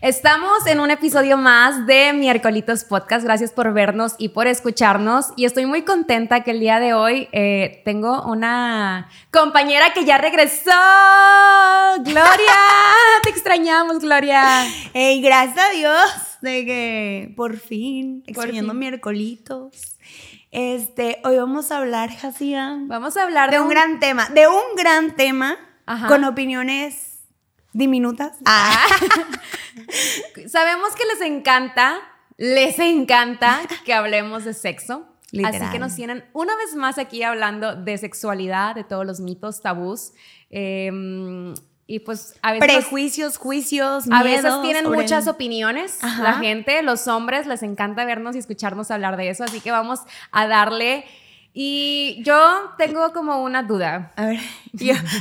Estamos en un episodio más de Miércolitos Podcast. Gracias por vernos y por escucharnos. Y estoy muy contenta que el día de hoy eh, tengo una compañera que ya regresó. Gloria, te extrañamos, Gloria. Hey, gracias a Dios de que por fin, extrañando miércolitos. Este, hoy vamos a hablar, Jasia. Vamos a hablar de, un, gran tema, de un gran tema con opiniones diminutas. Ah. Sabemos que les encanta, les encanta que hablemos de sexo. Así que nos tienen una vez más aquí hablando de sexualidad, de todos los mitos, tabús. Em, y pues a veces. Prejuicios, juicios, A veces tienen muchas opiniones. La gente, los hombres, les encanta vernos y escucharnos hablar de eso. Así que vamos a darle y yo tengo como una duda. A ver,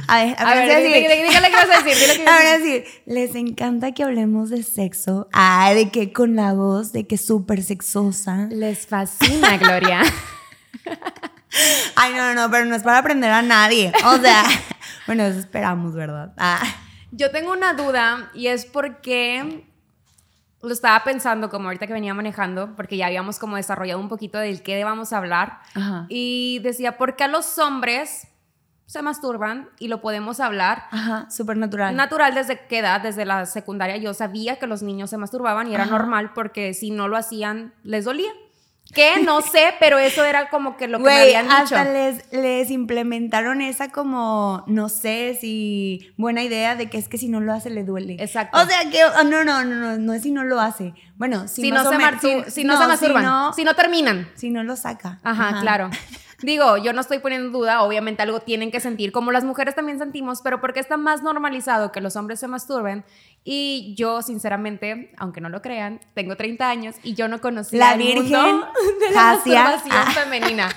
a ver, a ver, dígale qué vas a decir. Dile a ver, decir, les encanta que hablemos de sexo. Ah, de que con la voz, de que súper sexosa. Les fascina, Gloria. Ay, no, no, no, pero no es para aprender a nadie. O sea, bueno, eso esperamos, ¿verdad? Ah. Yo tengo una duda y es porque lo estaba pensando como ahorita que venía manejando, porque ya habíamos como desarrollado un poquito del qué debamos hablar. Y decía, ¿por qué a los hombres se masturban y lo podemos hablar? Ajá, súper natural. Natural desde qué edad, desde la secundaria yo sabía que los niños se masturbaban y era normal porque si no lo hacían les dolía. ¿Qué? No sé, pero eso era como que lo que me habían dicho. Hasta les, les implementaron esa como, no sé si buena idea de que es que si no lo hace le duele. Exacto. O sea que, oh, no, no, no, no, no es si no lo hace. Bueno, si, no, se, si, si, no, se masturban, si no, terminan. Si no lo saca. Ajá, claro. Digo, yo no estoy poniendo duda, obviamente algo tienen que sentir, como las mujeres también sentimos, pero porque está más normalizado que los hombres se masturben. Y yo, sinceramente, aunque no lo crean, tengo 30 años y yo no conocía la virgen de la masturbación ah. femenina.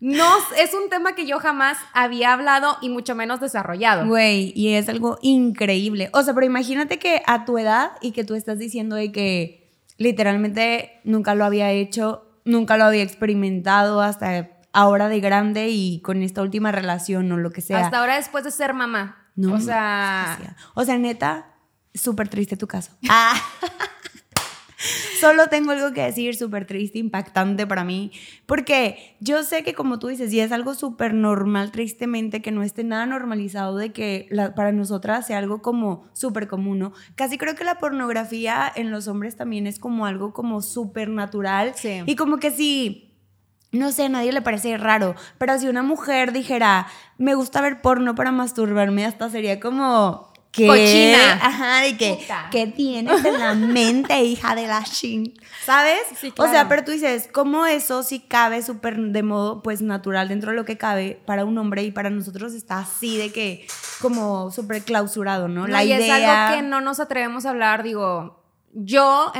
No, es un tema que yo jamás había hablado y mucho menos desarrollado. Güey, y es algo increíble. O sea, pero imagínate que a tu edad y que tú estás diciendo de que literalmente nunca lo había hecho, nunca lo había experimentado hasta ahora de grande y con esta última relación o lo que sea. Hasta ahora después de ser mamá. No. O sea. O sea, neta, súper triste tu caso. Ah. Solo tengo algo que decir súper triste, impactante para mí, porque yo sé que como tú dices, y es algo súper normal, tristemente, que no esté nada normalizado de que para nosotras sea algo como súper común, ¿no? Casi creo que la pornografía en los hombres también es como algo como súper natural. Sí. Y como que sí no sé, a nadie le parece raro, pero si una mujer dijera, me gusta ver porno para masturbarme, hasta sería como... ¿Qué? Cochina. Ajá, de que, ¿qué tienes en la mente, hija de la shin? ¿Sabes? Sí, claro. O sea, pero tú dices, ¿cómo eso sí cabe súper de modo, pues, natural dentro de lo que cabe para un hombre y para nosotros está así de que, como súper clausurado, ¿no? la y es algo que no nos atrevemos a hablar, digo, yo,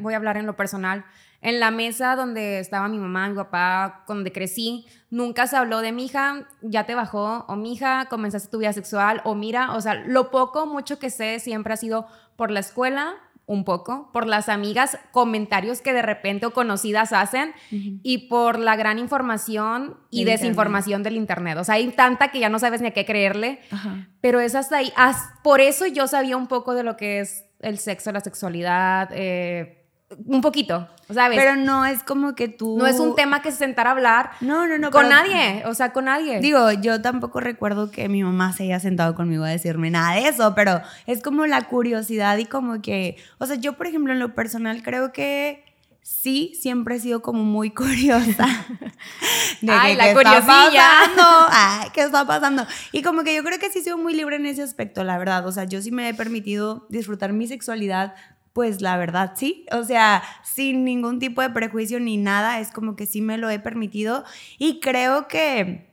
voy a hablar en lo personal, en la mesa donde estaba mi mamá, mi papá, donde crecí, nunca se habló de mi hija, ya te bajó, o mi hija, comenzaste tu vida sexual, o mira, o sea, lo poco, mucho que sé siempre ha sido por la escuela, un poco, por las amigas, comentarios que de repente o conocidas hacen y por la gran información y desinformación del Internet. O sea, hay tanta que ya no sabes ni a qué creerle, pero es hasta ahí. por eso yo sabía un poco de lo que es el sexo, la sexualidad, eh, un poquito, ¿sabes? Pero no es como que tú... No es un tema que se sentara a hablar no, no, no, con nadie, o sea, con nadie. Digo, yo tampoco recuerdo que mi mamá se haya sentado conmigo a decirme nada de eso, pero es como la curiosidad y como que, o sea, yo por ejemplo en lo personal creo que sí, siempre he sido como muy curiosa. De Ay, la ¿qué Está pasando? Ay, ¿qué está pasando? Y como que yo creo que sí soy muy libre en ese aspecto, la verdad. O sea, yo sí me he permitido disfrutar mi sexualidad pues la verdad sí, o sea, sin ningún tipo de prejuicio ni nada, es como que sí me lo he permitido. Y creo que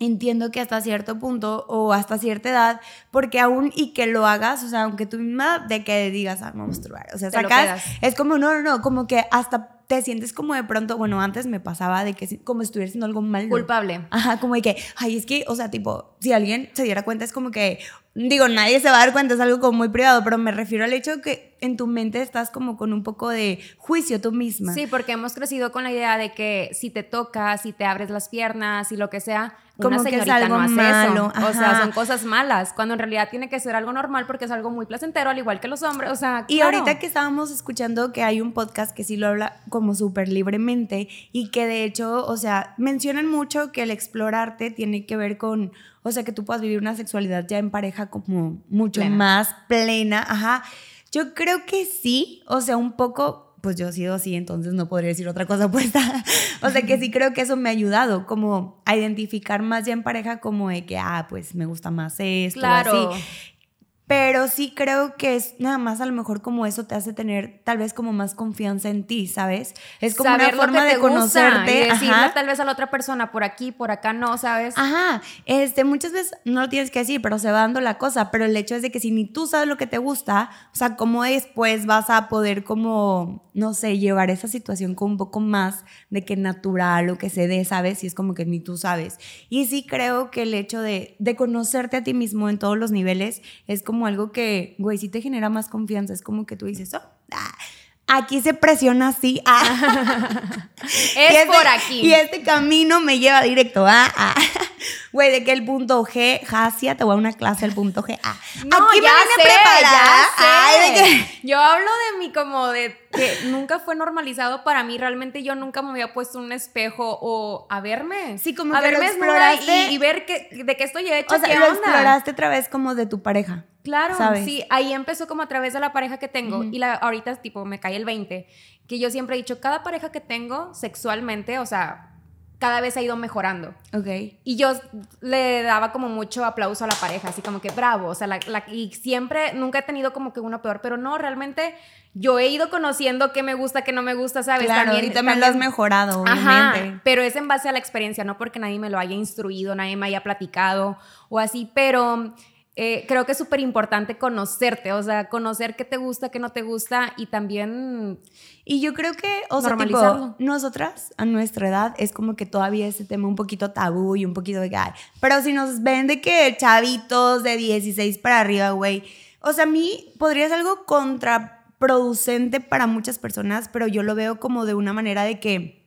entiendo que hasta cierto punto o hasta cierta edad, porque aún y que lo hagas, o sea, aunque tú misma de que digas, ah, vamos a o sea, sacas, es como, no, no, no, como que hasta te sientes como de pronto, bueno, antes me pasaba de que como si estuviera haciendo algo mal. Culpable. Ajá, como de que, ay, es que, o sea, tipo, si alguien se diera cuenta, es como que, digo, nadie se va a dar cuenta, es algo como muy privado, pero me refiero al hecho de que en tu mente estás como con un poco de juicio tú misma. Sí, porque hemos crecido con la idea de que si te tocas, si te abres las piernas y lo que sea, una Como que es algo no hace malo, eso. O sea, son cosas malas, cuando en realidad tiene que ser algo normal porque es algo muy placentero, al igual que los hombres. O sea, Y claro. ahorita que estábamos escuchando que hay un podcast que sí lo habla como súper libremente y que de hecho, o sea, mencionan mucho que el explorarte tiene que ver con, o sea, que tú puedas vivir una sexualidad ya en pareja como mucho Plena. más plena, ajá. Yo creo que sí, o sea, un poco, pues yo he sido así, entonces no podría decir otra cosa puesta. o sea, que sí creo que eso me ha ayudado como a identificar más ya en pareja como de que, ah, pues me gusta más esto, Claro. así. Pero sí creo que es nada más a lo mejor como eso te hace tener tal vez como más confianza en ti, ¿sabes? Es como Saber una forma de conocerte. y decirle ajá. tal vez a la otra persona por aquí, por acá no, ¿sabes? Ajá, este, muchas veces no lo tienes que decir, pero se va dando la cosa, pero el hecho es de que si ni tú sabes lo que te gusta, o sea, cómo después vas a poder como, no sé, llevar esa situación con un poco más de que natural o que se dé, ¿sabes? Y es como que ni tú sabes. Y sí creo que el hecho de, de conocerte a ti mismo en todos los niveles es como algo que, güey, sí te genera más confianza, es como que tú dices, oh, ah, aquí se presiona así, ah. es Y este- por aquí. Y este camino me lleva directo a. a- Güey, de que el punto G, Jasia, te voy a una clase del punto G. Ah, No, aquí ya me sé, vine preparada. ya sé. Ay, de que- Yo hablo de mí como de que nunca fue normalizado para mí. Realmente yo nunca me había puesto un espejo o a verme. Sí, como a que lo verme desnuda exploraste. y, y ver que, de qué estoy hecha, O sea, qué lo onda. exploraste otra vez como de tu pareja. Claro, ¿sabes? sí, ahí empezó como a través de la pareja que tengo y la, ahorita tipo me cae el 20, que yo siempre he dicho, cada pareja que tengo sexualmente, o sea, cada vez ha ido mejorando. Ok. Y yo le daba como mucho aplauso a la pareja, así como que bravo, o sea, la- la- y siempre, nunca he tenido como que uno peor, pero no, realmente yo he ido conociendo qué me gusta, qué no me gusta, ¿sabes? Claro, y también lo has mejorado, Ajá, obviamente. pero es en base a la experiencia, no porque nadie me lo haya instruido, nadie me haya platicado o así, pero eh, creo que es súper importante conocerte, o sea, conocer qué te gusta, qué no te gusta y también Y yo creo que, o sea, tipo, nosotras a nuestra edad es como que todavía ese tema un poquito tabú y un poquito de ay, pero si nos ven de que chavitos de 16 para arriba, güey, o sea, a mí podría ser algo contraproducente para muchas personas, pero yo lo veo como de una manera de que,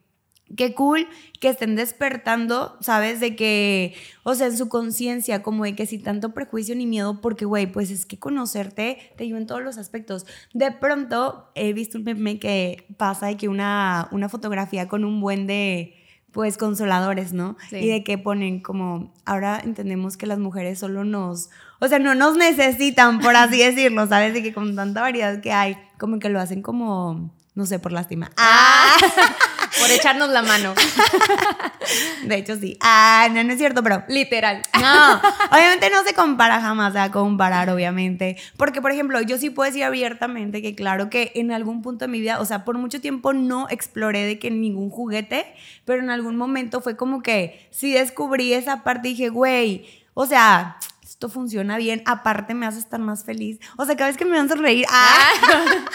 qué cool que estén despertando, ¿sabes? De que, o sea, en su conciencia, como de que sin tanto prejuicio ni miedo, porque, güey, pues es que conocerte te ayuda en todos los aspectos. De pronto he visto un meme que pasa de que una, una fotografía con un buen de pues consoladores, ¿no? Sí. Y de que ponen como, ahora entendemos que las mujeres solo nos, o sea, no nos necesitan, por así decirlo, ¿sabes? De que con tanta variedad que hay, como que lo hacen como, no sé, por lástima. Ah, por echarnos la mano, de hecho sí. Ah, no, no es cierto, pero literal. no, obviamente no se compara jamás a comparar, obviamente. Porque, por ejemplo, yo sí puedo decir abiertamente que, claro, que en algún punto de mi vida, o sea, por mucho tiempo no exploré de que ningún juguete, pero en algún momento fue como que sí descubrí esa parte y dije, güey, o sea, esto funciona bien, aparte me hace estar más feliz. O sea, cada vez que me van a sonreír, ¡ah!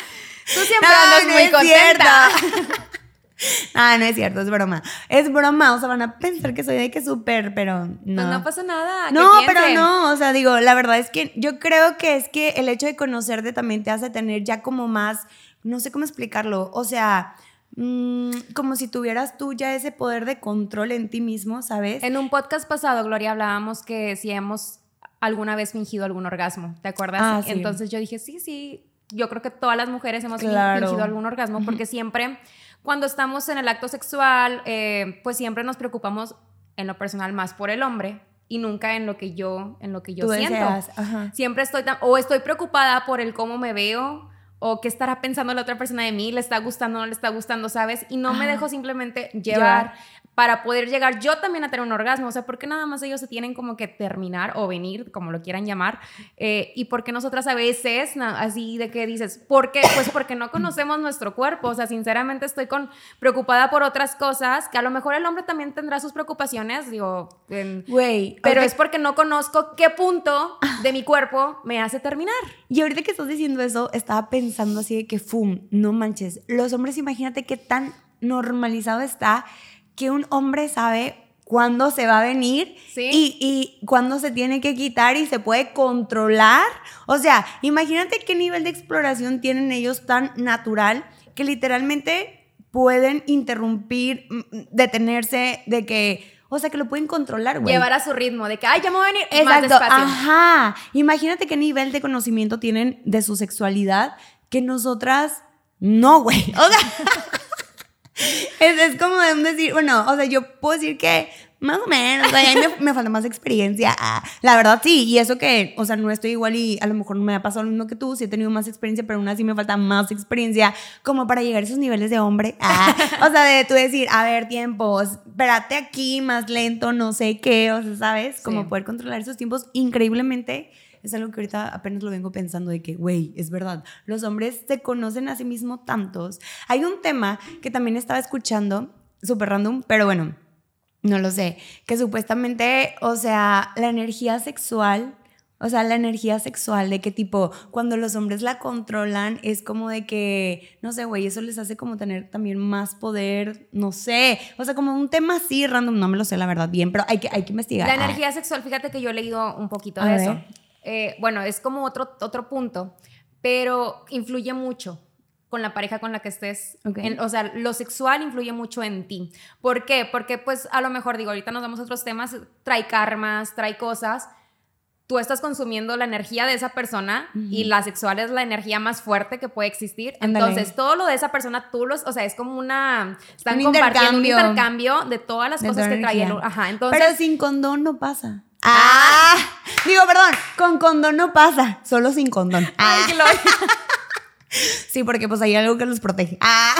Tú siempre No, andas no muy contenta. Ah, no es cierto, es broma. Es broma, o sea, van a pensar que soy de que súper, pero no. Pues no pasa nada. No, pero no, o sea, digo, la verdad es que yo creo que es que el hecho de conocerte también te hace tener ya como más, no sé cómo explicarlo, o sea, mm, como si tuvieras tú ya ese poder de control en ti mismo, ¿sabes? En un podcast pasado, Gloria, hablábamos que si hemos alguna vez fingido algún orgasmo, ¿te acuerdas? Ah, sí. Entonces yo dije, sí, sí, yo creo que todas las mujeres hemos Claro. fingido algún orgasmo porque siempre cuando estamos en el acto sexual, eh, pues siempre nos preocupamos en lo personal más por el hombre y nunca en lo que yo, en lo que yo Tú siento. ajá. Siempre estoy tan, o estoy preocupada por el cómo me veo o qué estará pensando la otra persona de mí, le está gustando, no le está gustando, ¿sabes? Y no me dejo simplemente llevar Llevar. Para poder llegar yo también a tener un orgasmo. O sea, ¿por qué nada más ellos se tienen como que terminar o venir, como lo quieran llamar? Eh, y por qué nosotras a veces, así de que dices, ¿por qué? Pues porque no conocemos nuestro cuerpo. O sea, sinceramente estoy con, preocupada por otras cosas, que a lo mejor el hombre también tendrá sus preocupaciones, digo, Güey, pero es porque no conozco qué punto de mi cuerpo me hace terminar. Y ahorita que estás diciendo eso, estaba pensando así de que, fum, no manches. Los hombres, imagínate qué tan normalizado está que un hombre sabe cuándo se va a venir Sí. y, y cuándo se tiene que quitar y se puede controlar. O sea, imagínate qué nivel de exploración tienen ellos tan natural que literalmente pueden interrumpir, mm, detenerse de que, o sea, que lo pueden controlar, güey. Llevar a su ritmo, de que, ay, ya me voy a venir más Exacto, despacio. ajá. Imagínate qué nivel de conocimiento tienen de su sexualidad que nosotras no, güey. O sea, es, es como de decir, bueno, o sea, yo puedo decir que más o menos, o sea, a mí me, me falta más experiencia. Ah, la verdad, sí, y eso que, o sea, no estoy igual y a lo mejor no me ha pasado lo mismo que tú, sí he tenido más experiencia, pero aún así me falta más experiencia como para llegar a esos niveles de hombre. Ah, o sea, de tú decir, a ver, tiempos, espérate aquí, más lento, no sé qué, o sea, ¿sabes? Como Sí. poder controlar esos tiempos increíblemente. Es algo que ahorita apenas lo vengo pensando de que, güey, es verdad, los hombres se conocen a sí mismos tantos. Hay un tema que también estaba escuchando, súper random, pero bueno, no lo sé, que supuestamente, o sea, la energía sexual, o sea, la energía sexual, de que tipo, cuando los hombres la controlan, es como de que, no sé, güey, eso les hace como tener también más poder, no sé, o sea, como un tema así random, no me lo sé la verdad bien, pero hay que, hay que investigar. La energía sexual, fíjate que yo he leído un poquito A de ver. eso. Eh, bueno, es como otro, otro punto, pero influye mucho con la pareja con la que estés. En- o sea, lo sexual influye mucho en ti. ¿Por qué? Porque pues a lo mejor, digo, ahorita nos vamos a otros temas, trae karmas, trae cosas. Tú estás consumiendo la energía de esa persona y la sexual es la energía más fuerte que puede existir. Entonces, todo lo de esa persona, tú los, o sea, es como una, están Un compartiendo un intercambio. intercambio de todas las De cosas toda que trae el, energía. ajá, entonces Pero sin condón no pasa. Ah, digo, perdón, con condón no pasa, solo sin condón. Ay, Ah, Gloria. sí, porque pues hay algo que los protege. Ah,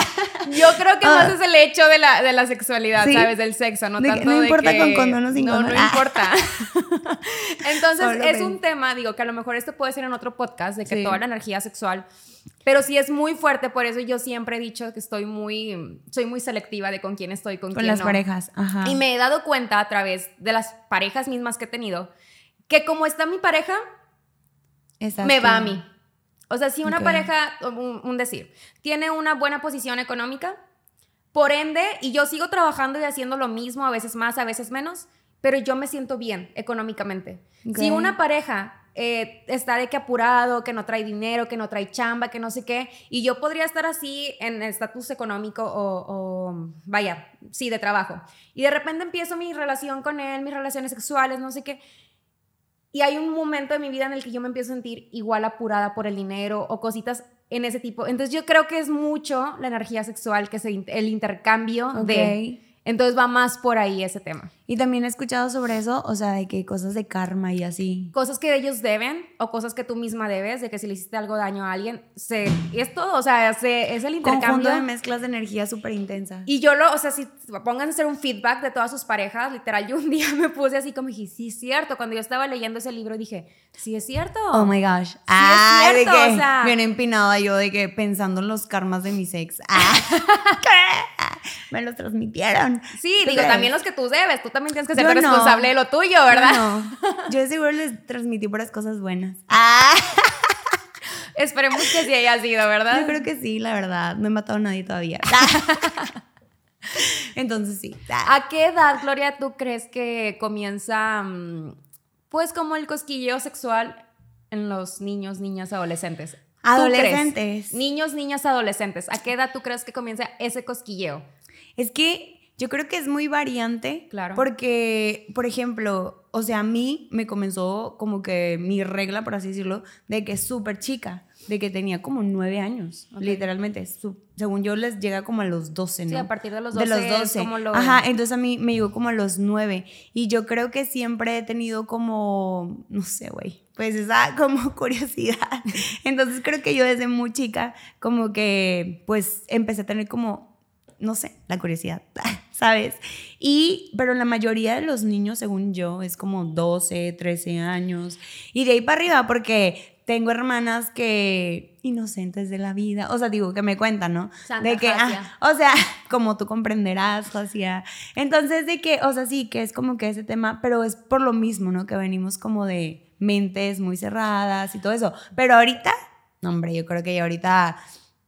Yo creo que Ah. más es el hecho de la, de la sexualidad, Sí. ¿sabes? Del sexo, no De tanto no de importa que- con condón o sin no, condón. No, Ah. importa. Entonces, Solo es ven. un tema, digo, que a lo mejor esto puede ser en otro podcast, de que Sí. toda la energía sexual, pero sí es muy fuerte, por eso yo siempre he dicho que estoy muy, soy muy selectiva de con quién estoy, con, con quién las no. parejas. Ajá. Y me he dado cuenta a través de las parejas mismas que he tenido, que como está mi pareja, Exacto. me va a mí. O sea, si una pareja, un, un decir, tiene una buena posición económica, por ende, y yo sigo trabajando y haciendo lo mismo, a veces más, a veces menos, pero yo me siento bien económicamente. Si una pareja eh, está de que apurado, que no trae dinero, que no trae chamba, que no sé qué, y yo podría estar así en estatus económico o, o, vaya, sí, de trabajo. Y de repente empiezo mi relación con él, mis relaciones sexuales, no sé qué, y hay un momento de mi vida en el que yo me empiezo a sentir igual apurada por el dinero o cositas en ese tipo. Entonces yo creo que es mucho la energía sexual, que es el el intercambio de... Entonces va más por ahí ese tema. Y también he escuchado sobre eso, o sea, de que cosas de karma y así. Cosas que ellos deben o cosas que tú misma debes, de que si le hiciste algo daño a alguien, se, es todo, o sea, se- es el Conjunto intercambio. de mezclas de energía súper intensas. Y yo lo, o sea, si pongan a hacer un feedback de todas sus parejas, literal, yo un día me puse así como dije, sí es cierto. Cuando yo estaba leyendo ese libro dije, sí es cierto. Oh my gosh. es ah, cierto, de que o sea- bien empinada yo de que pensando en los karmas de mi ex. Ah, ¿qué? Me los transmitieron. Sí, ¿Tú digo, también los que tú debes, tú también tienes que ser no. responsable de lo tuyo, ¿verdad? Yo no. Yo seguro les transmití puras cosas buenas. Ah, Esperemos que sí haya sido, ¿verdad? yo creo que sí, la verdad. No he matado a nadie todavía. Entonces sí. Ah. ¿A qué edad, Gloria, tú crees que comienza, mm, pues, como el cosquilleo sexual en los niños, niñas, adolescentes? Adolescentes. Niños, niñas, adolescentes. ¿A qué edad tú crees que comienza ese cosquilleo? Es que yo creo que es muy variante. Claro. Porque, por ejemplo, o sea, a mí me comenzó como que mi regla, por así decirlo, de que es súper chica, de que tenía como nueve años, literalmente. Su- según yo, les llega como a los 12, ¿no? Sí, a partir de los De 12 los es 12. como lo- Ajá, entonces a mí me llegó como a los nueve. Y yo creo que siempre he tenido como, no sé, güey, pues esa como curiosidad. Entonces creo que yo desde muy chica como que pues empecé a tener como, no sé, la curiosidad, ¿sabes? Y, pero la mayoría de los niños, según yo, es como 12, 13 años. Y de ahí para arriba, porque tengo hermanas que inocentes de la vida, o sea, digo, que me cuentan, ¿no? Santa de que, ah, o sea, como tú comprenderás, Josia. Entonces, de que, o sea, sí, que es como que ese tema, pero es por lo mismo, ¿no? Que venimos como de mentes muy cerradas y todo eso. Pero ahorita, no, hombre, yo creo que ya ahorita,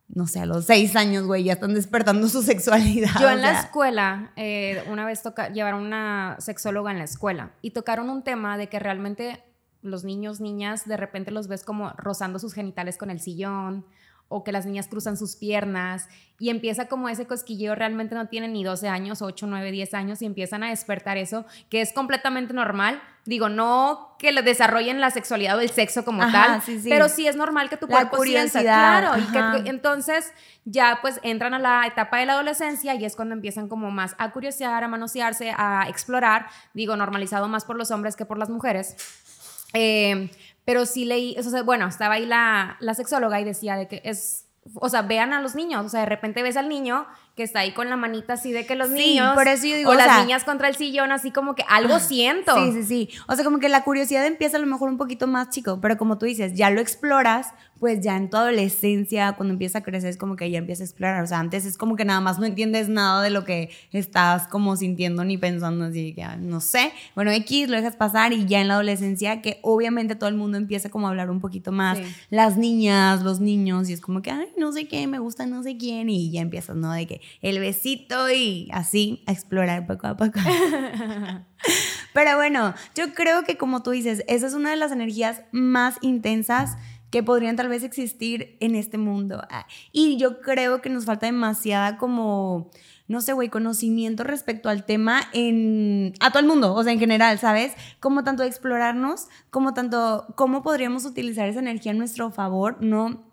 no sé, a los seis años, güey, ya están despertando su sexualidad. Yo en la escuela, eh, una vez toca, llevaron una sexóloga en la escuela y tocaron un tema de que realmente los niños, niñas, de repente los ves como rozando sus genitales con el sillón o que las niñas cruzan sus piernas y empieza como ese cosquilleo, realmente no tienen ni 12 años, 8, 9, 10 años y empiezan a despertar eso, que es completamente normal. Digo, no que le desarrollen la sexualidad o el sexo como tal, pero sí es normal que tu cuerpo curiosidad. claro, y que entonces ya pues entran a la etapa de la adolescencia y es cuando empiezan como más a curiosear, a manosearse, a explorar, digo, normalizado más por los hombres que por las mujeres. Eh, pero sí leí, o sea, bueno, estaba ahí la, la sexóloga y decía de que es o sea, vean a los niños, o sea, de repente ves al niño que está ahí con la manita así de que los niños por eso yo digo, o, las niñas contra el sillón así como que algo siento. Sí, sí, sí. O sea, como que la curiosidad empieza a lo mejor un poquito más chico, pero como tú dices, ya lo exploras, pues ya en tu adolescencia, cuando empieza a crecer, es como que ya empieza a explorar. O sea, antes es como que nada más no entiendes nada de lo que estás como sintiendo ni pensando, así que no sé. Bueno, X lo dejas pasar y ya en la adolescencia, que obviamente todo el mundo empieza como a hablar un poquito más, las niñas, los niños, y es como que, ay, no sé qué, me gusta no sé quién, y ya empiezas, ¿no? De que el besito y así a explorar poco a poco. Pero bueno, yo creo que como tú dices, esa es una de las energías más intensas que podrían tal vez existir en este mundo. Ah, y yo creo que nos falta demasiada como, no sé, güey, conocimiento respecto al tema en, a todo el mundo, o sea, en general, ¿sabes? Como tanto explorarnos, como tanto cómo podríamos utilizar esa energía en nuestro favor, no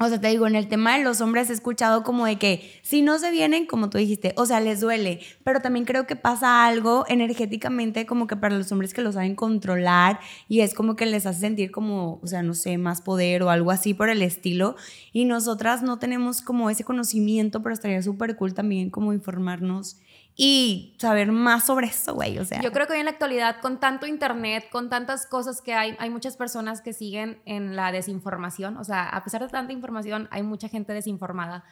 o sea, te digo, en el tema de los hombres he escuchado como de que si no se vienen, como tú dijiste, o sea, les duele, pero también creo que pasa algo energéticamente como que para los hombres que lo saben controlar y es como que les hace sentir como, o sea, no sé, más poder o algo así por el estilo. Y nosotras no tenemos como ese conocimiento, pero estaría súper cool también como informarnos y saber más sobre eso, güey, o sea. Yo creo que hoy en la actualidad, con tanto internet, con tantas cosas que hay, hay muchas personas que siguen en la desinformación, o sea, a pesar de tanta información, hay mucha gente desinformada.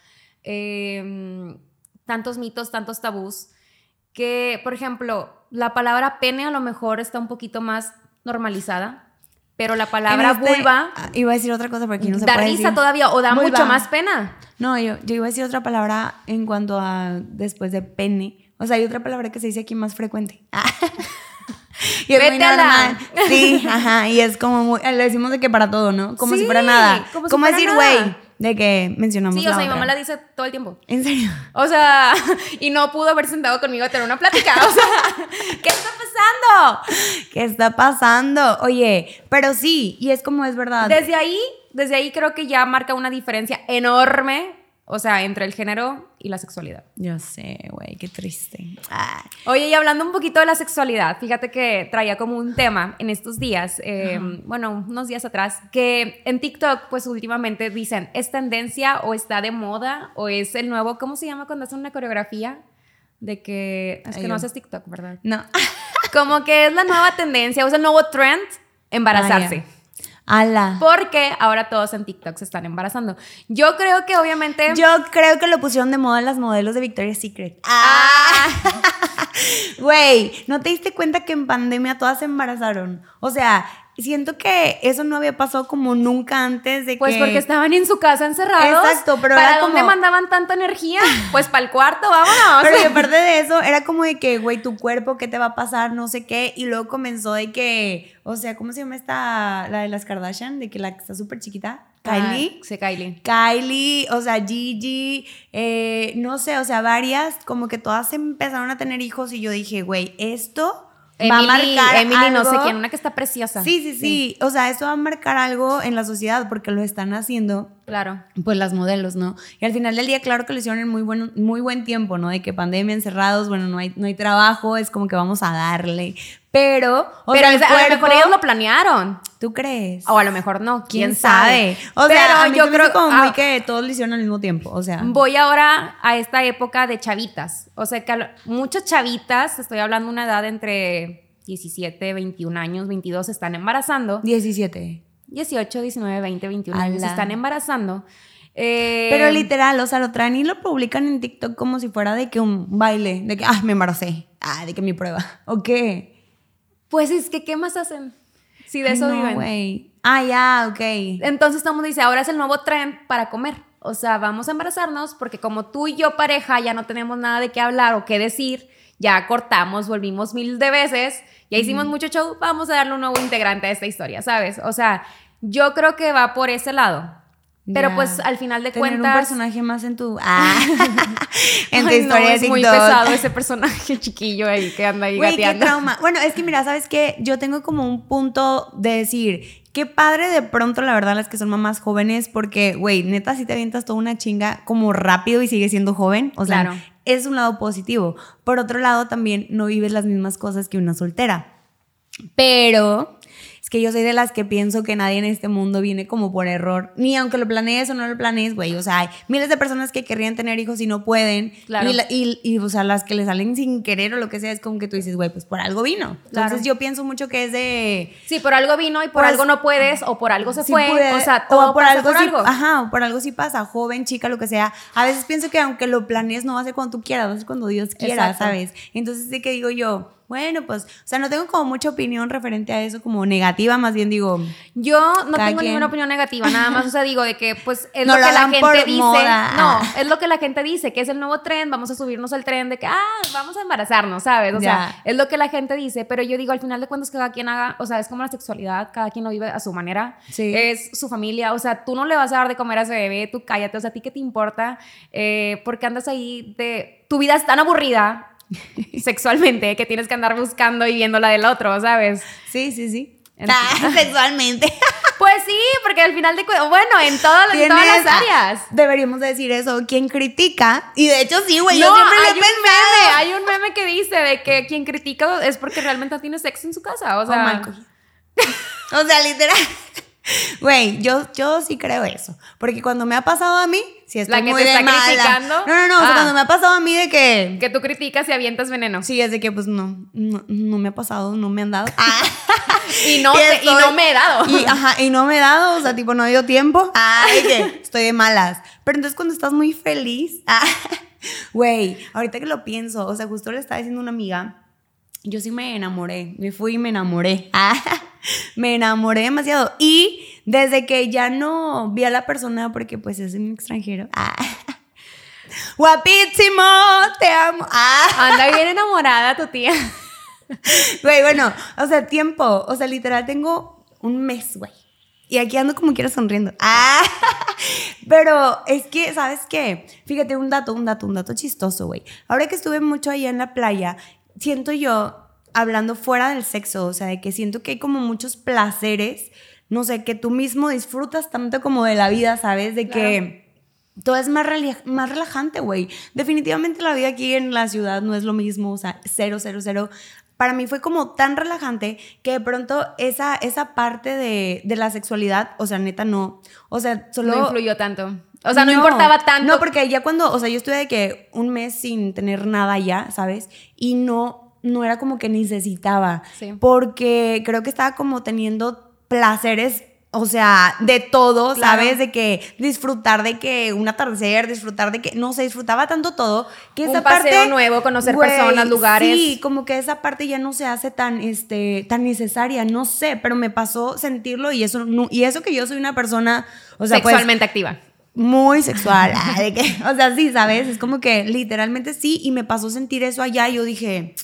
Em, tantos mitos, tantos tabús, que, por ejemplo, la palabra pene a lo mejor está un poquito más normalizada, pero la palabra este, vulva... Ah, iba a decir otra cosa porque no se da risa todavía o da mucho más pena. No, yo, yo iba a decir otra palabra en cuanto a después de pene o sea, hay otra palabra que se dice aquí más frecuente. y es muy normal. Sí, ajá. Y es como muy, le decimos de que para todo, ¿no? Como si fuera nada. Como, decir, güey, de que mencionamos. Sí, o sea, mi mamá la dice todo el tiempo. ¿En serio? O sea, y no pudo haber sentado conmigo a tener una plática. O sea, ¿qué está pasando? ¿Qué está pasando? Oye, pero sí, y es como es verdad. Desde ahí, desde ahí creo que ya marca una diferencia enorme o sea, entre el género y la sexualidad. Yo sé, güey, qué triste. Oye, y hablando un poquito de la sexualidad, fíjate que traía como un tema en estos días, em, bueno, unos días atrás, que en TikTok, pues últimamente dicen, ¿es tendencia o está de moda o es el nuevo, ¿cómo se llama cuando hacen una coreografía? De que, es que no haces TikTok, ¿verdad? No. como que es la nueva tendencia, o es el nuevo trend, embarazarse. Ah, Ala. Porque ahora todos en TikTok se están embarazando. Yo creo que obviamente. Yo creo que lo pusieron de moda las modelos de Victoria's Secret. Ah. Güey, ¿no te diste cuenta que en pandemia todas se embarazaron? O sea, siento que eso no había pasado como nunca antes de pues que... Pues porque estaban en su casa encerrados. Exacto, pero ¿Para dónde mandaban tanta energía? Pues para el cuarto, vámonos. Pero aparte de eso, era como de que, güey, tu cuerpo, ¿qué te va a pasar? No sé qué. Y luego comenzó de que, o sea, ¿cómo se llama esta, la de las Kardashian? De que la que está súper chiquita. Kylie. Ah, sí, Kylie. Kylie, o sea, Gigi, eh, no sé, o sea, varias, como que todas empezaron a tener hijos y yo dije, güey, esto va a marcar Emily no sé quién, una que está preciosa. Sí, sí, sí, O sea, esto va a marcar algo en la sociedad porque lo están haciendo. Claro. Pues las modelos, ¿no? Y al final del día, claro que lo hicieron en muy buen, muy buen tiempo, ¿no? De que pandemia, encerrados, bueno, no hay, no hay trabajo, es como que vamos a darle. Pero, o Pero sea, a lo mejor ellos lo planearon. ¿Tú crees? O a lo mejor no, quién, sabe? O sea, yo creo como muy que todos lo hicieron al mismo tiempo, o sea. Voy ahora a esta época de chavitas. O sea, que muchas chavitas, estoy hablando de una edad entre 17, 21 años, 22, están embarazando. 17. 18, 19, 20, 21 años, se están embarazando. Eh, Pero literal, o sea, lo traen y lo publican en TikTok como si fuera de que un baile, de que, ah, me embaracé, ah, de que mi prueba, ¿o qué? Pues es que, ¿qué más hacen? Si de eso no, viven. Ah, ya, ok. Entonces estamos dice, ahora es el nuevo trend para comer. O sea, vamos a embarazarnos porque como tú y yo pareja ya no tenemos nada de qué hablar o qué decir, ya cortamos, volvimos mil de veces, ya hicimos mucho show, vamos a darle un nuevo integrante a esta historia, ¿sabes? O sea, yo creo que va por ese lado. Pero pues al final de Tener un cuentas... personaje más en tu. Ah, en tu Ay, no, historia de es muy pesado ese personaje chiquillo ahí que anda ahí Güey, qué gateando. trauma. Bueno, es que mira, ¿sabes qué? Yo tengo como un punto de decir, qué padre de pronto, la verdad, las que son mamás jóvenes, porque, güey, neta, si te avientas toda una chinga como rápido y sigues siendo joven, o sea, Claro. es un lado positivo. Por otro lado, también no vives las mismas cosas que una soltera. Pero es que yo soy de las que pienso que nadie en este mundo viene como por error. Ni aunque lo planees o no lo planees, güey. O sea, hay miles de personas que querrían tener hijos y no pueden. Claro. Y, la- y, y, o sea, las que le salen sin querer o lo que sea, es como que tú dices, güey, pues por algo vino. Entonces Claro. yo pienso mucho que es de... Sí, por algo vino y por Pues, algo no puedes, o por algo se sí fue. puede- o sea, todo por pasa algo por sí- algo. Ajá, o por algo sí pasa, joven, chica, lo que sea. A veces pienso que aunque lo planees no va a ser cuando tú quieras, va a ser cuando Dios quiera, Exacto. ¿sabes? Entonces sí que digo yo, bueno, pues, o sea, no tengo como mucha opinión referente a eso como negativa, más bien digo, Yo no tengo quien. ninguna opinión negativa, nada más, o sea, digo de que pues es No lo lo que la gente dice. moda. No, es lo que la gente dice, que es el nuevo tren, vamos a subirnos al tren de que, ah, vamos a embarazarnos, ¿sabes? O sea, Ya. es lo que la gente dice, pero yo digo, al final de cuentas, cada quien haga, o sea, es como la sexualidad, cada quien lo vive a su manera, Sí. es su familia, o sea, tú no le vas a dar de comer a ese bebé, tú cállate, o sea, ¿a ti qué te importa? Eh, porque andas ahí de, tu vida es tan aburrida sexualmente que tienes que andar buscando y viendo la del otro, ¿sabes? sí, sí, sí. Ah, sexualmente. Pues sí, porque al final de cuentas, bueno, en, todas- en todas Tienes- las áreas. Deberíamos de decir eso. Quien critica, y de hecho sí, güey, no, yo siempre lo he hay un meme, hay un meme que dice de que quien critica es porque realmente no tiene sexo en su casa, o Oh, sea, o sea, literal. Güey, yo, yo sí creo eso. Porque cuando me ha pasado a mí, si estoy La que muy te de está mala. criticando. No, no, no. o sea, Ah. cuando me ha pasado a mí de que. que tú criticas y avientas veneno. Sí, es de que pues no, no, no me ha pasado, no me han dado. Ah. Y no, Y te- y estoy- no me he dado. Y, ajá, y no me he dado, o sea, tipo, no he dio tiempo. Ay, que estoy de malas. Pero entonces cuando estás muy feliz, ah, güey, ahorita que lo pienso, o sea, justo le estaba diciendo a una amiga, yo sí me enamoré, me fui y me enamoré. Ah, me enamoré demasiado. Y desde que ya no vi a la persona, porque pues es un extranjero. Ah, guapísimo, te amo. Ah. Anda bien enamorada tu tía. Güey, bueno, o sea, tiempo. O sea, literal tengo un mes, güey. Y aquí ando como quiera sonriendo. Ah, pero es que, ¿sabes qué? Fíjate, un dato, un dato, un dato chistoso, güey. Ahora que estuve mucho allá en la playa, siento yo, hablando fuera del sexo, o sea, de que siento que hay como muchos placeres, no sé, que tú mismo disfrutas tanto como de la vida, ¿sabes? De que todo es más, rela- más relajante, güey. Definitivamente la vida aquí en la ciudad no es lo mismo, o sea, cero, cero, cero. Para mí fue como tan relajante que de pronto esa, esa parte de, de la sexualidad, o sea, neta no, o sea, solo... No influyó tanto. O sea, no, importaba tanto. No, porque ya cuando, o sea, yo estuve de que un mes sin tener nada ya, ¿sabes? Y no, no era como que necesitaba. Sí. Porque creo que estaba como teniendo placeres, o sea, de todo, Claro. ¿sabes? De que disfrutar de que un atardecer, disfrutar de que, no sé, disfrutaba tanto todo que Un esa paseo parte... nuevo, conocer personas, lugares. Sí, como que esa parte ya no se hace tan, este, tan necesaria, no sé, pero me pasó sentirlo y eso, no- y eso que yo soy una persona, o sea, pues, sexualmente activa. muy sexual. de que- o sea, sí, ¿sabes? Es como que literalmente sí, y me pasó sentir eso allá y yo dije,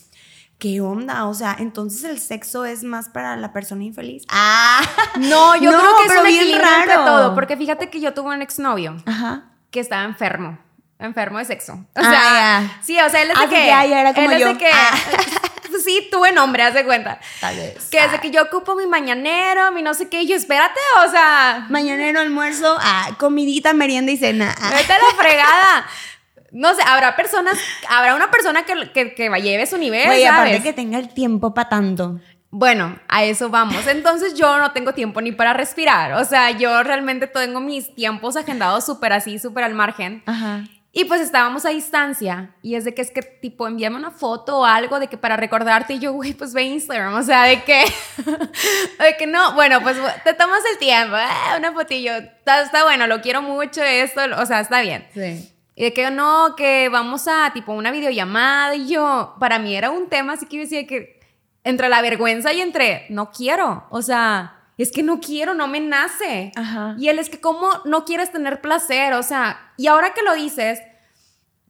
¿qué onda? O sea, entonces el sexo es más para la persona infeliz. Ah, No, yo No, creo que es un equilibrio entre raro. todo. Porque fíjate que yo tuve un exnovio ajá. que estaba enfermo. Enfermo de sexo. O Ah, sea, ya. sí, o sea, él es de Así que. ah, ya era como él es yo. de que. Ah. sí, tuve nombre, haz de cuenta. Tal vez. Que desde que yo ocupo mi mañanero, mi no sé qué, y yo, espérate, o sea, Mañanero, almuerzo, ah, comidita, merienda y cena. ah. vete a la fregada. No sé, habrá personas, habrá una persona que, que, que lleve su nivel, aparte ¿sabes? que tenga el tiempo para tanto. Bueno, a eso vamos. Entonces yo no tengo tiempo ni para respirar. O sea, yo realmente tengo mis tiempos agendados súper así, súper al margen. Ajá. Y pues estábamos a distancia. Y es de que es que, tipo, envíame una foto o algo de que para recordarte. Y yo, güey, pues ve Instagram. O sea, de que. de que no. Bueno, pues te tomas el tiempo. eh, una fotillo. Está, está bueno, lo quiero mucho. Esto, o sea, está bien. Sí. Y de que no, que vamos a tipo una videollamada. Y yo, para mí era un tema así que yo decía que entre la vergüenza y entre no quiero. O sea, es que no quiero, no me nace. Ajá. Y él es que, ¿cómo no quieres tener placer? O sea, y ahora que lo dices,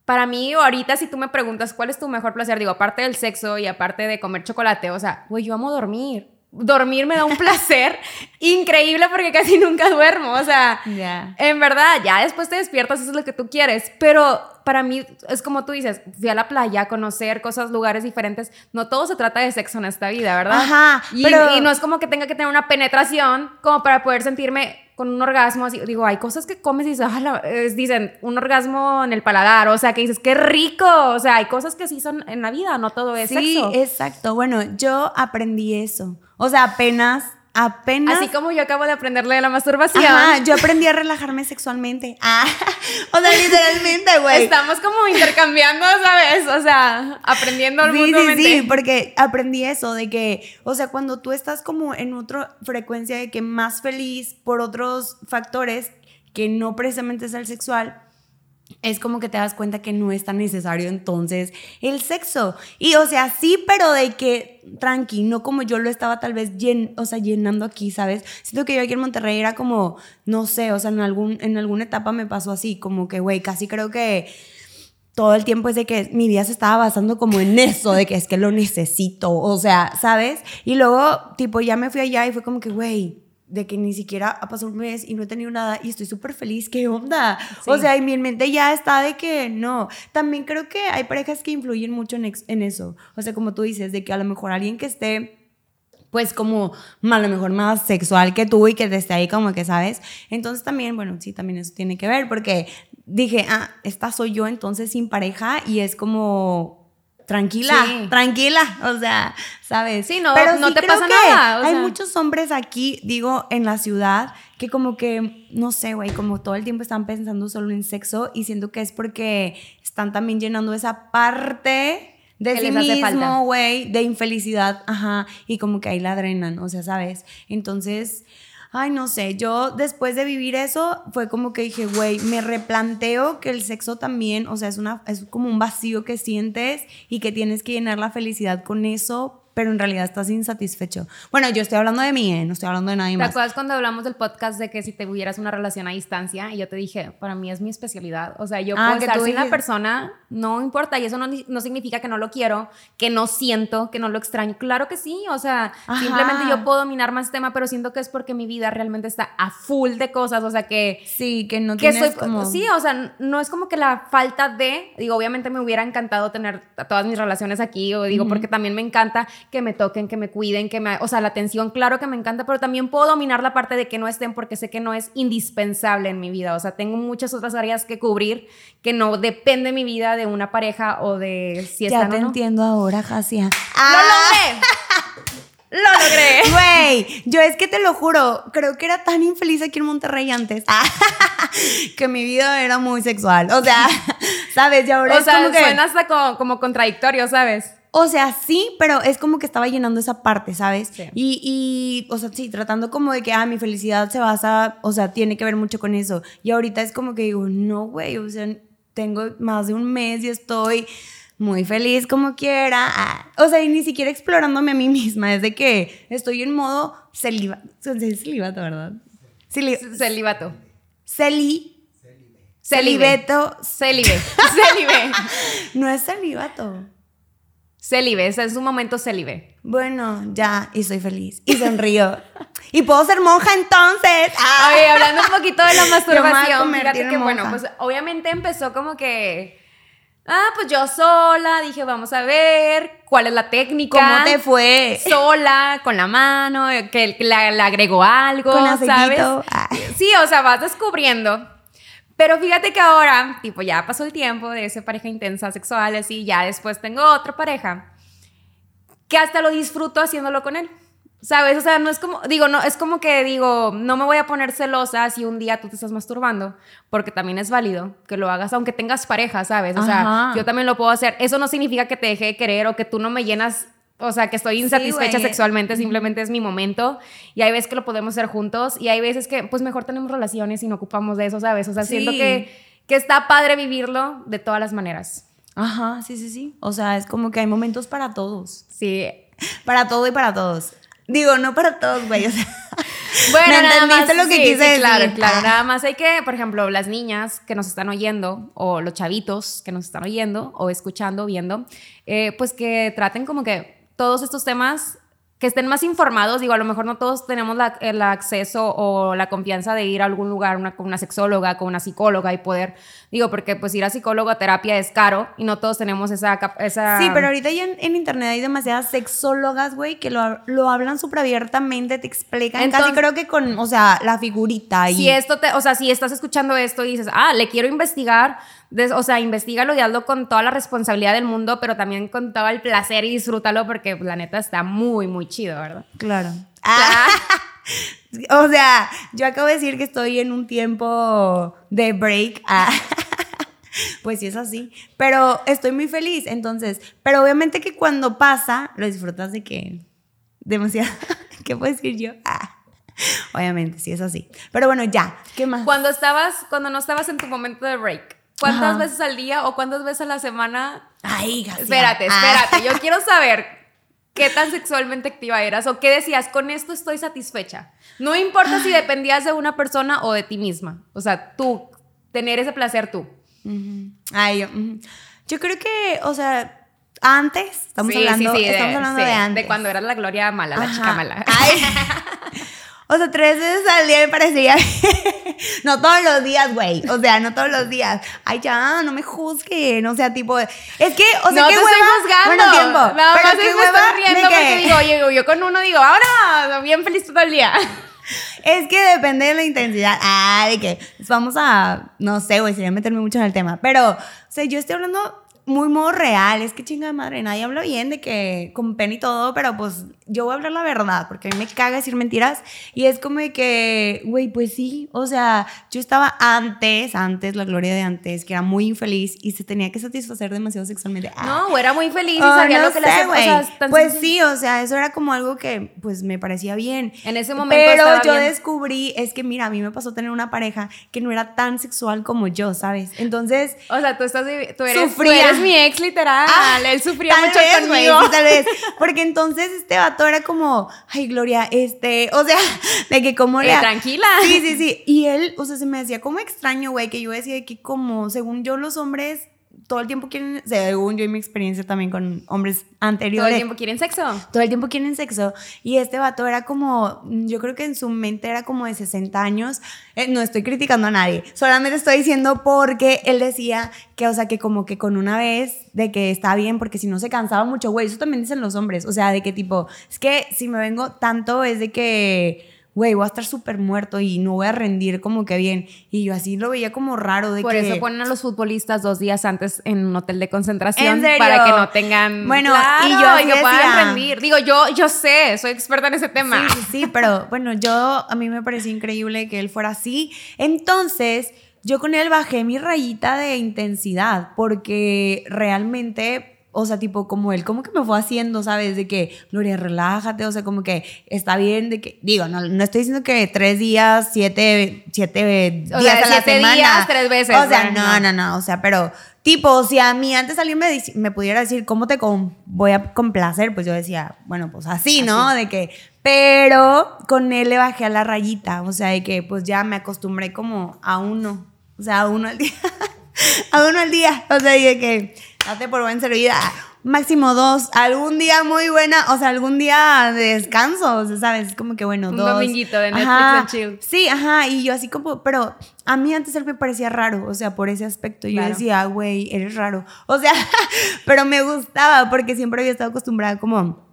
para mí, ahorita, si tú me preguntas cuál es tu mejor placer, digo, aparte del sexo y aparte de comer chocolate, o sea, güey, yo amo dormir. Dormir me da un placer increíble porque casi nunca duermo. O sea, en verdad, ya después te despiertas, eso es lo que tú quieres. Pero para mí es como tú dices, fui a la playa a conocer cosas, lugares diferentes. No todo se trata de sexo en esta vida, ¿verdad? Ajá. Y, y no es como que tenga que tener una penetración como para poder sentirme con un orgasmo así. Digo, hay cosas que comes y dices, dicen, un orgasmo en el paladar. O sea, que dices, qué rico. O sea, hay cosas que sí son en la vida, no todo es sexo. Sí, exacto. Bueno, yo aprendí eso. O sea, apenas apenas. Así como yo acabo de aprenderle de la masturbación. Ajá, yo aprendí a relajarme sexualmente. Ah, o sea, literalmente, güey. Estamos como intercambiando, ¿sabes? O sea, aprendiendo sí, mutuamente. Sí, sí, porque aprendí eso de que, o sea, cuando tú estás como en otra frecuencia de que más feliz por otros factores que no precisamente es el sexual, es como que te das cuenta que no es tan necesario entonces el sexo. Y o sea, sí, pero de que tranqui, no como yo lo estaba tal vez o sea, llenando aquí, ¿sabes? Siento que yo aquí en Monterrey era como, no sé, o sea, en, algún, en alguna etapa me pasó así, como que, güey, casi creo que todo el tiempo es de que mi vida se estaba basando como en eso, de que es que lo necesito, o sea, ¿sabes? Y luego, tipo, ya me fui allá y fue como que, güey, de que ni siquiera ha pasado un mes y no he tenido nada y estoy súper feliz, ¿qué onda? O sea, y mi mente ya está de que no. También creo que hay parejas que influyen mucho en, en, eso. O sea, como tú dices, de que a lo mejor alguien que esté pues como a lo mejor más sexual que tú y que esté ahí como que, ¿sabes? Entonces también, bueno, sí, también eso tiene que ver porque dije, ah, esta soy yo entonces sin pareja y es como tranquila, tranquila, o sea, ¿sabes? Sí, no, Pero no te pasa nada. hay muchos hombres aquí, digo, en la ciudad, que como que, no sé, güey, como todo el tiempo están pensando solo en sexo y siento que es porque están también llenando esa parte de sí mismo, güey, de infelicidad, ajá, y como que ahí la drenan, o sea, ¿sabes? Entonces ay, no sé, yo después de vivir eso fue como que dije, güey, me replanteo que el sexo también, o sea, es, una, es como un vacío que sientes y que tienes que llenar la felicidad con eso pero en realidad estás insatisfecho. Bueno, yo estoy hablando de mí, ¿eh? no estoy hablando de nadie más. ¿Te acuerdas cuando hablamos del podcast de que si te tuvieras una relación a distancia? Y yo te dije, para mí es mi especialidad. O sea, yo ah, puedo estar sin una persona, no importa, y eso no, no, significa que no lo quiero, que no siento, que no lo extraño. Claro que sí, o sea, simplemente yo puedo dominar más tema, pero siento que es porque mi vida realmente está a full de cosas, o sea, que... Sí, que no que tienes como... Sí, o sea, no es como que la falta de... Digo, obviamente me hubiera encantado tener todas mis relaciones aquí, o digo, porque también me encanta que me toquen, que me cuiden, que me, o sea, la atención, claro que me encanta, pero también puedo dominar la parte de que no estén porque sé que no es indispensable en mi vida, o sea, tengo muchas otras áreas que cubrir que no depende mi vida de una pareja o de si están Ya te entiendo ahora, Jasia. ¡Ah! ¡Lo logré! ¡Lo logré! Güey, yo es que te lo juro, creo que era tan infeliz aquí en Monterrey antes que mi vida era muy sexual. O sea, ¿sabes? Y ahora o sea, como que... suena hasta como, como contradictorio, ¿sabes? O sea, sí, pero es como que estaba llenando esa parte, ¿sabes? Y, y, o sea, sí, tratando como de que, ah, mi felicidad se basa, o sea, tiene que ver mucho con eso. Y ahorita es como que digo, no, güey, o sea, tengo más de un mes y estoy muy feliz como quiera. Ah, o sea, y ni siquiera explorándome a mí misma, es de que estoy en modo celibato. Celibato, ¿verdad? celibato. Celi. Celibeto. Celibe. Celibe. no es celibato. Célibe, ese es un momento célibe. Bueno, ya, y soy feliz. Y sonrío. y puedo ser monja entonces. Oye, hablando un poquito de la masturbación, fíjate que, bueno, pues obviamente empezó como que. Ah, pues yo sola, dije, vamos a ver cuál es la técnica. ¿Cómo te fue? Sola, con la mano, que le, agregó algo, con ¿sabes? Sí, o sea, vas descubriendo. Pero fíjate que ahora, tipo, ya pasó el tiempo de esa pareja intensa sexual, así, ya después tengo otra pareja que hasta lo disfruto haciéndolo con él. ¿Sabes? O sea, no es como, digo, no, es como que digo, no me voy a poner celosa si un día tú te estás masturbando, porque también es válido que lo hagas aunque tengas pareja, ¿sabes? O sea, yo también lo puedo hacer. Eso no significa que te deje de querer o que tú no me llenas o sea, que estoy insatisfecha sexualmente, simplemente es mi momento. Y hay veces que lo podemos hacer juntos y hay veces que, pues, mejor tenemos relaciones y no ocupamos de eso, ¿sabes? O sea, siento que, que está padre vivirlo de todas las maneras. Ajá, sí, sí, sí. O sea, es como que hay momentos para todos. Sí. Para todo y para todos. Digo, no para todos, güey. O sea, bueno, nada más, lo que quise decir? Claro, claro. Ah. Nada más hay que, por ejemplo, las niñas que nos están oyendo, o los chavitos que nos están oyendo, o escuchando, viendo, eh, pues que traten como que todos estos temas que estén más informados. Digo, a lo mejor no todos tenemos la- el acceso o la confianza de ir a algún lugar una, con una sexóloga, con una psicóloga y poder, digo, porque pues ir a psicólogo a terapia es caro y no todos tenemos esa... esa Sí, pero ahorita ya en, en internet hay demasiadas sexólogas, güey, que lo, lo hablan súper abiertamente, te explican casi Entonces- creo que con, o sea, la figurita y... Si esto te, o sea, si estás escuchando esto y dices, ah, le quiero investigar, des- o sea, investigalo y hazlo con toda la responsabilidad del mundo, pero también con todo el placer y disfrútalo porque pues, la neta está muy, muy chido, ¿verdad? Claro. Ah, o sea, yo acabo de decir que estoy en un tiempo de break. Ah, pues sí es así. Pero estoy muy feliz, entonces. Pero obviamente que cuando pasa, lo disfrutas de que. Demasiado. ¿Qué puedo decir yo? Ah, obviamente, sí es así. Pero bueno, ya. ¿Qué más? Cuando estabas, cuando no estabas en tu momento de break, ¿cuántas Ajá. veces al día o cuántas veces a la semana? Ay, García. Espérate, Ah. espérate, yo quiero saber qué tan sexualmente activa eras o qué decías, con esto estoy satisfecha. No importa si dependías de una persona o de ti misma, o sea, tú, tener ese placer tú. Ay, yo, creo que, o sea, antes, estamos Sí, hablando, sí, sí, estamos hablando sí, de antes. De cuando eras la Gloria mala, la chica mala. Ay. O sea, tres veces al día me parecía. no todos los días, güey. O sea, no todos los días. Ay, ya, no me juzguen. O sea, tipo. Es que, o sea, no qué te hueva. estoy juzgando. Bueno, tiempo. Nada pero más qué me estoy riendo que- porque digo, oye, yo, yo con uno digo, ahora, bien feliz todo el día. Es que depende de la intensidad. Ah, de que vamos a, no sé, güey, sería meterme mucho en el tema. Pero, o sea, yo estoy hablando muy modo real. Es que chinga de madre, nadie habla bien de que con pena y todo, pero pues yo voy a hablar la verdad, porque a mí me caga decir mentiras. Y es como de que, güey, pues sí, o sea, yo estaba antes, antes, la gloria de antes, que era muy infeliz y se tenía que satisfacer demasiado sexualmente. Ah, No, era muy feliz y Oh, sabía no lo que le hacía. O sea, pues sí, o sea, eso era como algo que pues me parecía bien. En ese momento Pero estaba yo bien. descubrí, es que mira, a mí me pasó tener una pareja que no era tan sexual como yo, ¿sabes? Entonces... O sea, tú estás tú eres, tú Sufría. Eres mi ex literal. ah, Él sufría tal mucho vez, conmigo. sí, tal vez. Porque entonces este vato era como, ay, Gloria, este, o sea, de que como Eh, le... tranquila. Sí, sí, sí. Y él, o sea, se me hacía como extraño, güey, que yo decía que como, según yo, los hombres todo el tiempo quieren, según yo y mi experiencia también con hombres Todo anteriores, el tiempo quieren sexo. todo el tiempo quieren sexo. Y este vato era como, yo creo que en su mente era como de 60 años. Eh, no estoy criticando a nadie, solamente estoy diciendo porque él decía que, o sea, que como que con una vez de que está bien, porque si no se cansaba mucho, güey, eso también dicen los hombres. O sea, de que tipo, es que si me vengo tanto es de que güey, voy a estar súper muerto y no voy a rendir como que bien. Y yo así lo veía como raro de Por que... eso ponen a los futbolistas dos días antes en un hotel de concentración para que no tengan Bueno, Claro, y yo así que puedan decía. rendir. Digo, yo, yo sé, soy experta en ese tema. Sí, sí, sí, pero bueno, yo a mí me pareció increíble que él fuera así. Entonces, yo con él bajé mi rayita de intensidad porque realmente, o sea, tipo como él, como que me fue haciendo, ¿sabes? De que, Gloria, relájate, o sea, como que está bien, de que, digo, no, no estoy diciendo que tres días, siete, siete O días sea, a la siete semana. días, tres veces, O sea, bueno, no, no. no, o sea, pero tipo, si a mí antes alguien me, me pudiera decir, ¿cómo te com- voy a complacer? Pues yo decía, bueno, pues así, ¿no? De que, pero con él le bajé a la rayita, o sea, de que pues ya me acostumbré como a uno, o sea, a uno al día, a uno al día, o sea, y de que, date por buen servida, máximo dos, algún día muy buena, o sea, algún día de descanso, o sea, ¿sabes? Es como que, bueno, Un dos. dominguito de Netflix Ajá, and chill. Sí, ajá, y yo así como, pero a mí antes él me parecía raro, o sea, por ese aspecto. Yo Claro. decía, güey, eres raro. O sea, pero me gustaba porque siempre había estado acostumbrada como...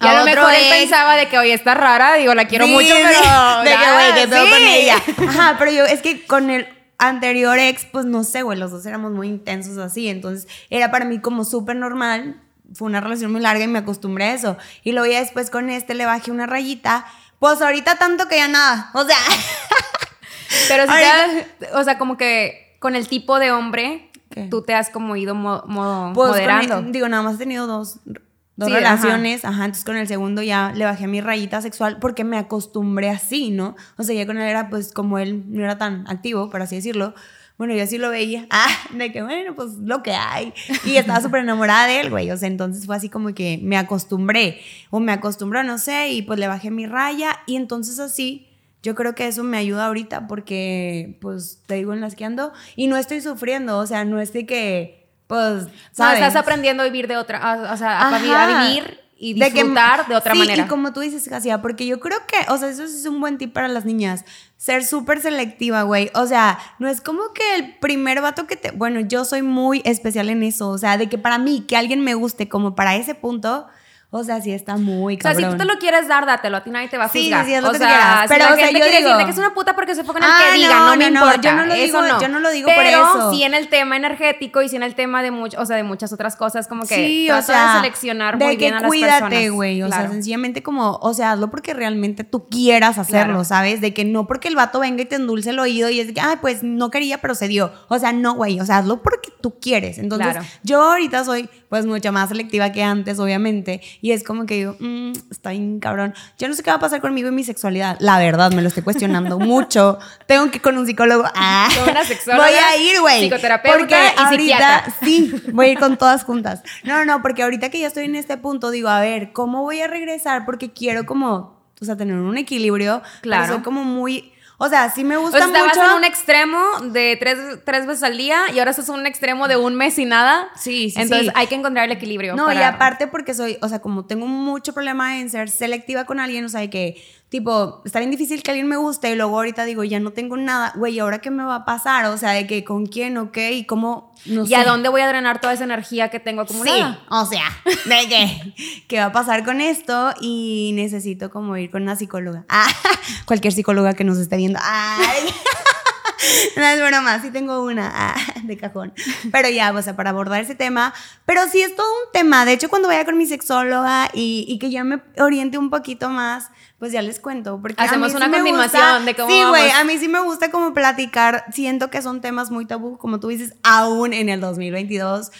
Y a lo mejor él ex. pensaba de que, oye, está rara, digo, la quiero Sí, mucho, pero... De que, güey, que pedo sí. con ella. Ajá, pero yo, es que con el anterior ex, pues no sé, güey, los dos éramos muy intensos así. Entonces, era para mí como súper normal. Fue una relación muy larga y me acostumbré a eso. Y luego ya después con este le bajé una rayita. Pues ahorita tanto que ya nada. O sea, Pero si Ahorita- te, o sea, como que con el tipo de hombre, ¿Qué? tú te has como ido mo- mo- pues moderando. el- digo, nada más he tenido dos, dos Sí, relaciones. Ajá. entonces con el segundo ya le bajé mi rayita sexual porque me acostumbré así, ¿no? O sea, ya con él era pues como él no era tan activo, por así decirlo. Bueno, yo así lo veía. Ah, de que bueno, pues lo que hay. Y estaba súper enamorada de él, güey. O sea, entonces fue así como que me acostumbré. O me acostumbró, no sé, y pues le bajé mi raya. Y entonces así, yo creo que eso me ayuda ahorita porque, pues, te digo en las que ando. Y no estoy sufriendo. O sea, no es de que, pues, No, ¿sabes? estás aprendiendo a vivir de otra, o sea, a, Ajá. vi- a vivir y De que- disfrutar de, otra sí, manera. Y como tú dices, Casia, porque yo creo que, o sea, eso es un buen tip para las niñas. Ser súper selectiva, güey. O sea, no es como que el primer vato que te. Bueno, yo soy muy especial en eso. O sea, de que para mí, que alguien me guste como para ese punto, o sea, sí está muy o sea, cabrón. si tú te lo quieres dar, dátelo. A ti nadie te va a Sí, sí, juzgar. sí, es lo o que sea, quieras. si Pero, la o sea, gente yo quiere digo- decirte que es una puta porque se enfoca en el Ah, que diga, no, no, me no, no, importa. yo no lo digo- no. yo no lo digo por Pero eso. sí en el tema energético y sí en el tema de mucho, o sea, de muchas otras cosas, como que Sí, o sea, de seleccionar de muy que bien a las cuídate, personas. güey. O sea, sencillamente como, o sea, hazlo porque realmente tú quieras hacerlo, Claro. ¿sabes? De que no porque el vato venga y te endulce el oído y es de que, ay, pues no quería, pero se dio. O sea, no, güey. O sea, hazlo porque tú quieres. Entonces, Claro. yo ahorita soy, pues, mucho más selectiva que antes, obviamente. Y es como que digo, mmm, está bien cabrón. Yo no sé qué va a pasar conmigo y mi sexualidad. La verdad, me lo estoy cuestionando mucho. Tengo que ir con un psicólogo. Ah, Con una sexóloga, Voy a ir, güey. psicoterapeuta Porque y ahorita, psiquiatra. Sí, voy a ir con todas juntas. No, no, porque ahorita que ya estoy en este punto, digo, a ver, ¿cómo voy a regresar? Porque quiero como, o sea, tener un equilibrio. pero Claro. soy como muy, o sea, sí me O gusta sea, estabas mucho. en un extremo de tres, tres veces al día y ahora estás en un extremo de un mes y nada. Sí, sí, Entonces sí. hay que encontrar el equilibrio. No, y aparte porque soy, o sea, como tengo mucho problema en ser selectiva con alguien, o sea, de que, tipo, está bien difícil que alguien me guste y luego ahorita digo, ya no tengo nada, güey, ¿ahora qué me va a pasar? O sea, de que con quién o qué y cómo, no ¿Y sé. a dónde voy a drenar toda esa energía que tengo acumulada? Sí, o sea, de que, ¿qué va a pasar con esto? Y necesito como ir con una psicóloga. Ah, cualquier psicóloga que nos esté viendo. Ay. No es broma, sí tengo una ah, de cajón. Pero ya, o sea, para abordar ese tema. Pero sí es todo un tema. De hecho, cuando vaya con mi sexóloga y, y que ya me oriente un poquito más, pues ya les cuento. Porque Hacemos una me continuación gusta- de cómo Sí, güey, a mí sí me gusta como platicar. Siento que son temas muy tabú, como tú dices, aún en el 2022.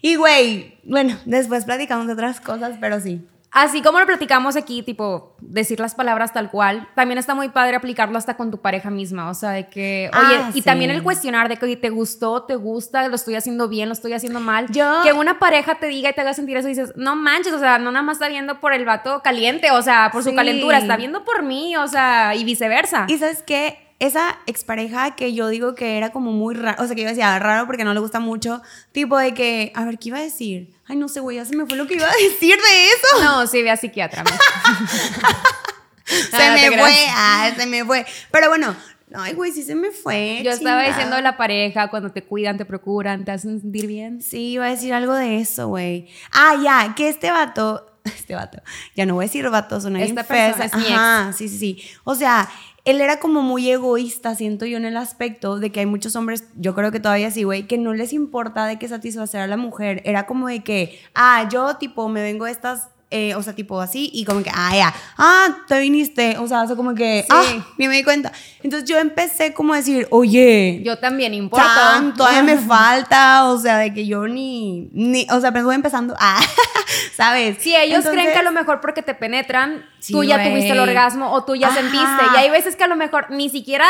Y, güey, bueno, después platicamos de otras cosas, pero sí. Así como lo platicamos aquí, tipo, decir las palabras tal cual, también está muy padre aplicarlo hasta con tu pareja misma. O sea, de que, oye, Ah, y sí. también el cuestionar de que, oye, te gustó, te gusta, lo estoy haciendo bien, lo estoy haciendo mal. Yo- Que una pareja te diga y te haga sentir eso y dices, no manches, o sea, no nada más está viendo por el vato caliente, o sea, por su calentura, está viendo por mí, o sea, y viceversa. Y sabes qué? Esa expareja que yo digo que era como muy raro, o sea, que yo decía raro porque no le gusta mucho, tipo de que, a ver, ¿qué iba a decir? Ay, no sé, güey, ya se me fue lo que iba a decir de eso. No, sí, ve a psiquiatra. se Ah, me creas. fue, ah, se me fue. Pero bueno, ay, güey, sí se me fue. Yo estaba diciendo de la pareja, cuando te cuidan, te procuran, te hacen sentir bien. Sí, iba a decir algo de eso, güey. Ah, ya, que este vato, este vato, ya no voy a decir vato, bien Esta persona es mi Ajá, sí, sí, sí. O sea, él era como muy egoísta, siento yo, en el aspecto de que hay muchos hombres, yo creo que todavía sí, güey, que no les importa de que satisfacer a la mujer. Era como de que, ah, yo, tipo, me vengo estas... eh, o sea, tipo así, y como que, ah, ya, ah, te viniste, o sea, eso como que, Sí. ah, ni me di cuenta. Entonces yo empecé como a decir, oye, Yo también importo. Tan, todavía me falta, o sea, de que yo ni, ni o sea, apenas voy empezando, ah, ¿sabes? Si ellos Entonces, creen que a lo mejor porque te penetran, Sí, tú ya güey. tuviste el orgasmo o tú ya Ajá. sentiste. Y hay veces que a lo mejor ni siquiera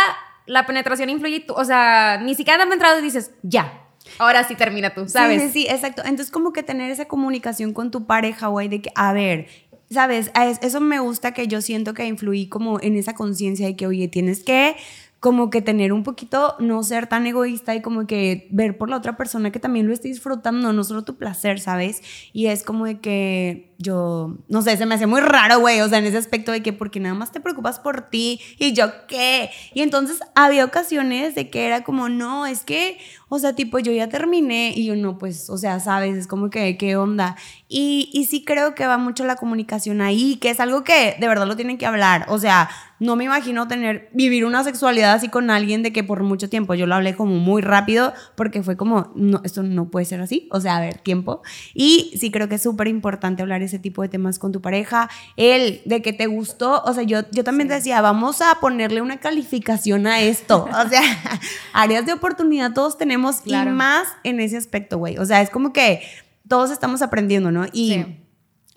la penetración influye, o sea, ni siquiera te entrado y dices, ya, ahora sí termina tú, ¿sabes? Sí, sí, sí, exacto. Entonces, como que tener esa comunicación con tu pareja, güey, de que, a ver, ¿sabes? Eso me gusta que yo siento que influí como en esa conciencia de que, oye, tienes que como que tener un poquito, no ser tan egoísta y como que ver por la otra persona que también lo esté disfrutando, no solo tu placer, ¿sabes? Y es como de que yo, no sé, se me hace muy raro, güey, o sea, en ese aspecto de que porque nada más te preocupas por ti y yo qué. Y entonces había ocasiones de que era como, no, es que, o sea, tipo, yo ya terminé y yo no, pues, o sea, sabes, es como que, ¿qué onda? Y, y sí creo que va mucho la comunicación ahí, que es algo que de verdad lo tienen que hablar, o sea, no me imagino tener, vivir una sexualidad así con alguien de que por mucho tiempo yo lo hablé como muy rápido porque fue como, no, esto no puede ser así, o sea, a ver, tiempo. Y sí creo que es súper importante hablar ese tipo de temas con tu pareja, el de que te gustó, o sea, yo, yo también te decía, vamos a ponerle una calificación a esto, o sea, áreas de oportunidad todos tenemos Claro. y más en ese aspecto, güey, o sea, es como que todos estamos aprendiendo, ¿no? Y Sí.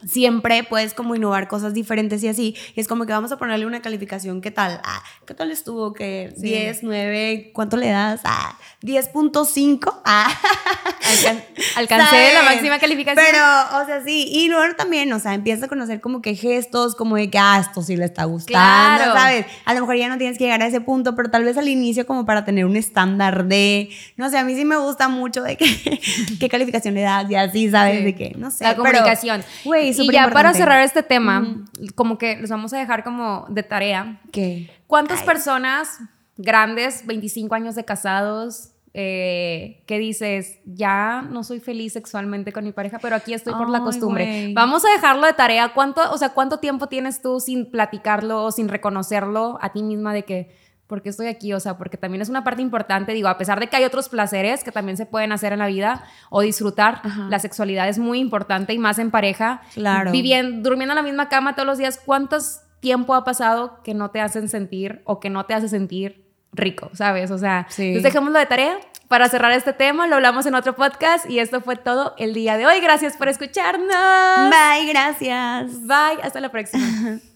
siempre puedes como innovar cosas diferentes y así. Y es como que vamos a ponerle una calificación. ¿Qué tal? Ah, ¿Qué tal estuvo? ¿Qué? Sí. 10, 9, ¿cuánto le das? Ah, 10.5. Ah. Al alcancé la máxima calificación. Pero, o sea, sí. Y luego también, o sea, empieza a conocer como que gestos, como de que, ah, esto sí le está gustando, claro. ¿sabes? A lo mejor ya no tienes que llegar a ese punto, pero tal vez al inicio como para tener un estándar de, no sé, a mí sí me gusta mucho de que, qué calificación le das y así, ¿sabes? De que, no sé. La comunicación. Güey, Y ya para cerrar este tema, como que los vamos a dejar como de tarea. ¿Qué? ¿Cuántas personas grandes, 25 años de casados, eh, que dices, ya no soy feliz sexualmente con mi pareja, pero aquí estoy por la costumbre. Vamos a dejarlo de tarea. ¿Cuánto, o sea, cuánto tiempo tienes tú sin platicarlo o sin reconocerlo a ti misma de que, porque estoy aquí? O sea, porque también es una parte importante, digo, a pesar de que hay otros placeres que también se pueden hacer en la vida o disfrutar, la sexualidad es muy importante y más en pareja. Claro. Viviendo, durmiendo en la misma cama todos los días, ¿cuántos tiempo ha pasado que no te hacen sentir o que no te hace sentir rico, ¿sabes? O sea, sí. entonces dejémoslo de tarea para cerrar este tema, lo hablamos en otro podcast y esto fue todo el día de hoy. Gracias por escucharnos. Bye, gracias. Bye, hasta la próxima.